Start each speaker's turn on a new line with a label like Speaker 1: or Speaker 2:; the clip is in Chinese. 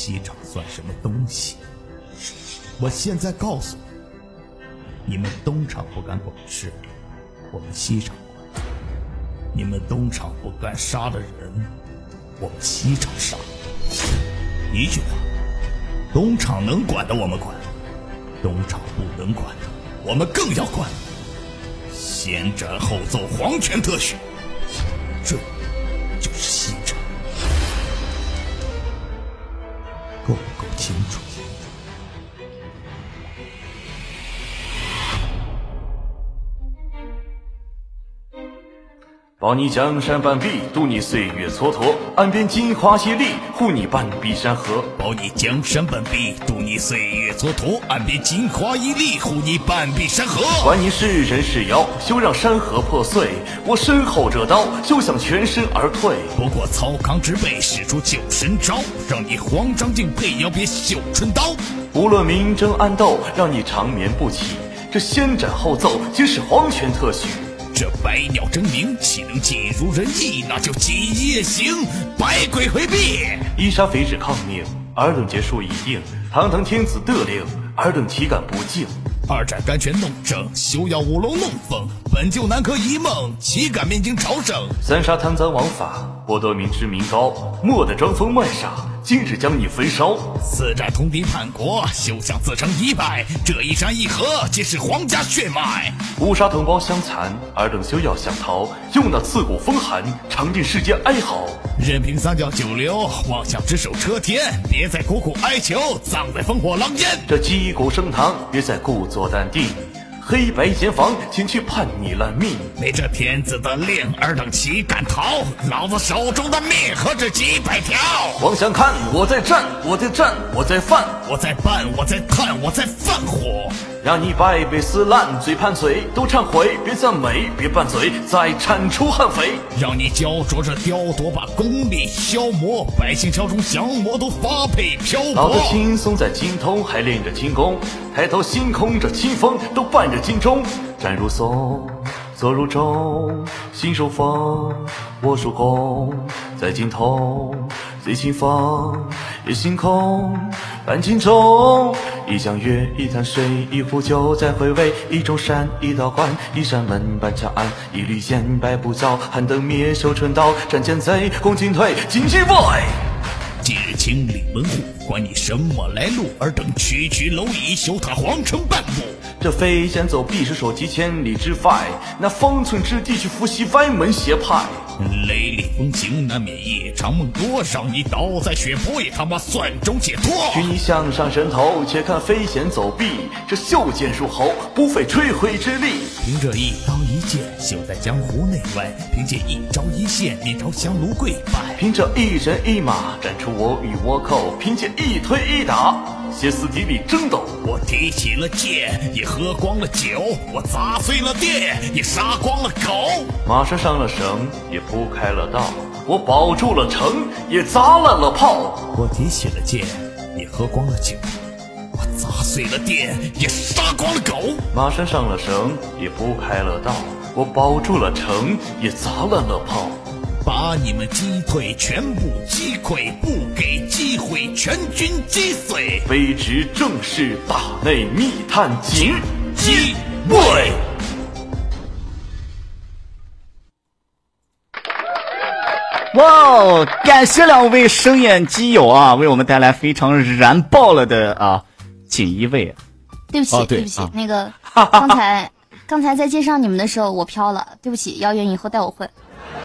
Speaker 1: 西厂算什么东西？我现在告诉你，你们东厂不敢管事，我们西厂管；你们东厂不敢杀的人，我们西厂杀。一句话，东厂能管的我们管，东厂不能管的我们更要管。先斩后奏，皇权特许，够不够清楚？
Speaker 2: 保你江山半壁，渡你岁月蹉跎；岸边金花谢丽，护你半壁山河。
Speaker 1: 保你江山半壁，渡你岁月蹉跎；岸边金花一粒，护你半壁山河。
Speaker 2: 管你是人是妖，休让山河破碎。我身后这刀，休想全身而退。
Speaker 1: 不过曹康之辈使出九神招，让你慌张敬佩，要别绣春刀。
Speaker 2: 无论明争暗斗，让你长眠不起。这先斩后奏，皆是皇权特许。
Speaker 1: 这百鸟争鸣，岂能尽如人意？那就几夜行，百鬼回避。
Speaker 2: 伊莎非止抗命，尔等结束已定。堂堂天子得令，尔等岂敢不敬？
Speaker 1: 二斩甘泉弄正，休要舞龙弄凤。本就南柯一梦，岂敢面经朝圣？
Speaker 2: 三杀贪赃枉法，我得民脂民膏，莫得装疯卖傻。今日将你焚烧。
Speaker 1: 四战通敌叛国，休想自称一败。这一山一河，皆是皇家血脉。
Speaker 2: 误杀同胞相残，尔等休要想逃。用那刺骨风寒，尝尽世间哀嚎。
Speaker 1: 任凭三教九流，妄想只手遮天。别再苦苦哀求，葬在烽火狼烟。
Speaker 2: 这击鼓升堂，别再故作淡定。黑白间房，前去判你烂命。
Speaker 1: 没这天子的令，尔等岂敢逃？老子手中的命何止几百条？
Speaker 2: 妄想看我在战，我在战，我在犯，
Speaker 1: 我在办，我在探，我在放火。
Speaker 2: 让你百倍撕烂，嘴盘嘴都忏悔，别赞美，别拌嘴，再铲除悍匪。
Speaker 1: 让你焦灼着雕琢，把功力消磨，百姓朝中降魔都发配漂泊。
Speaker 2: 老子轻松在精通，还练着轻功，抬头星空这清风都伴着金钟。站如松，坐如钟，心如风，我属弓，在精通，醉清风，也星空，半斤重。一江月，一潭水，一壶酒，再回味。一种山，一道关，一扇门，半长安，一缕烟，百步走，寒灯灭，绣春刀，斩奸贼，共进退，今日我。
Speaker 1: 今日清理门户，管你什么来路，尔等区区蝼蚁，休踏皇城半步。
Speaker 2: 这飞檐走壁是手及千里之外，那方寸之地去伏羲歪门邪派。
Speaker 1: 雷厉风行难免夜长梦多，让你倒在血泊也他妈算中解脱。
Speaker 2: 许你向上神头，且看飞檐走壁，这袖剑入喉，不费吹灰之力。
Speaker 1: 凭这一刀一剑，休在江湖内外；凭借一招一线，面朝香炉跪拜；
Speaker 2: 凭这一人一马，斩出我与倭寇；凭借一推一打，歇斯底里争斗。
Speaker 1: 我提起了剑，也喝光了酒；我砸碎了店，也杀光了狗。
Speaker 2: 马上上了绳，也铺开了道；我保住了城，也砸烂了炮。
Speaker 1: 我提起了剑，也喝光了酒；我砸碎了店，也杀光了狗。
Speaker 2: 马上上了绳，也铺开了道；我保住了城，也砸烂了炮。
Speaker 1: 把你们击退，全部击溃，不给机会，全军击碎。
Speaker 2: 卑职正是大内密探警
Speaker 1: 击卫。
Speaker 3: 哇哦！感谢两位声演基友啊，为我们带来非常燃爆了的啊锦衣卫。
Speaker 4: 对不起，
Speaker 3: 哦对
Speaker 4: 对不起
Speaker 3: 啊，
Speaker 4: 那个刚才 刚才在介绍你们的时候我飘了，对不起，姚远以后带我混。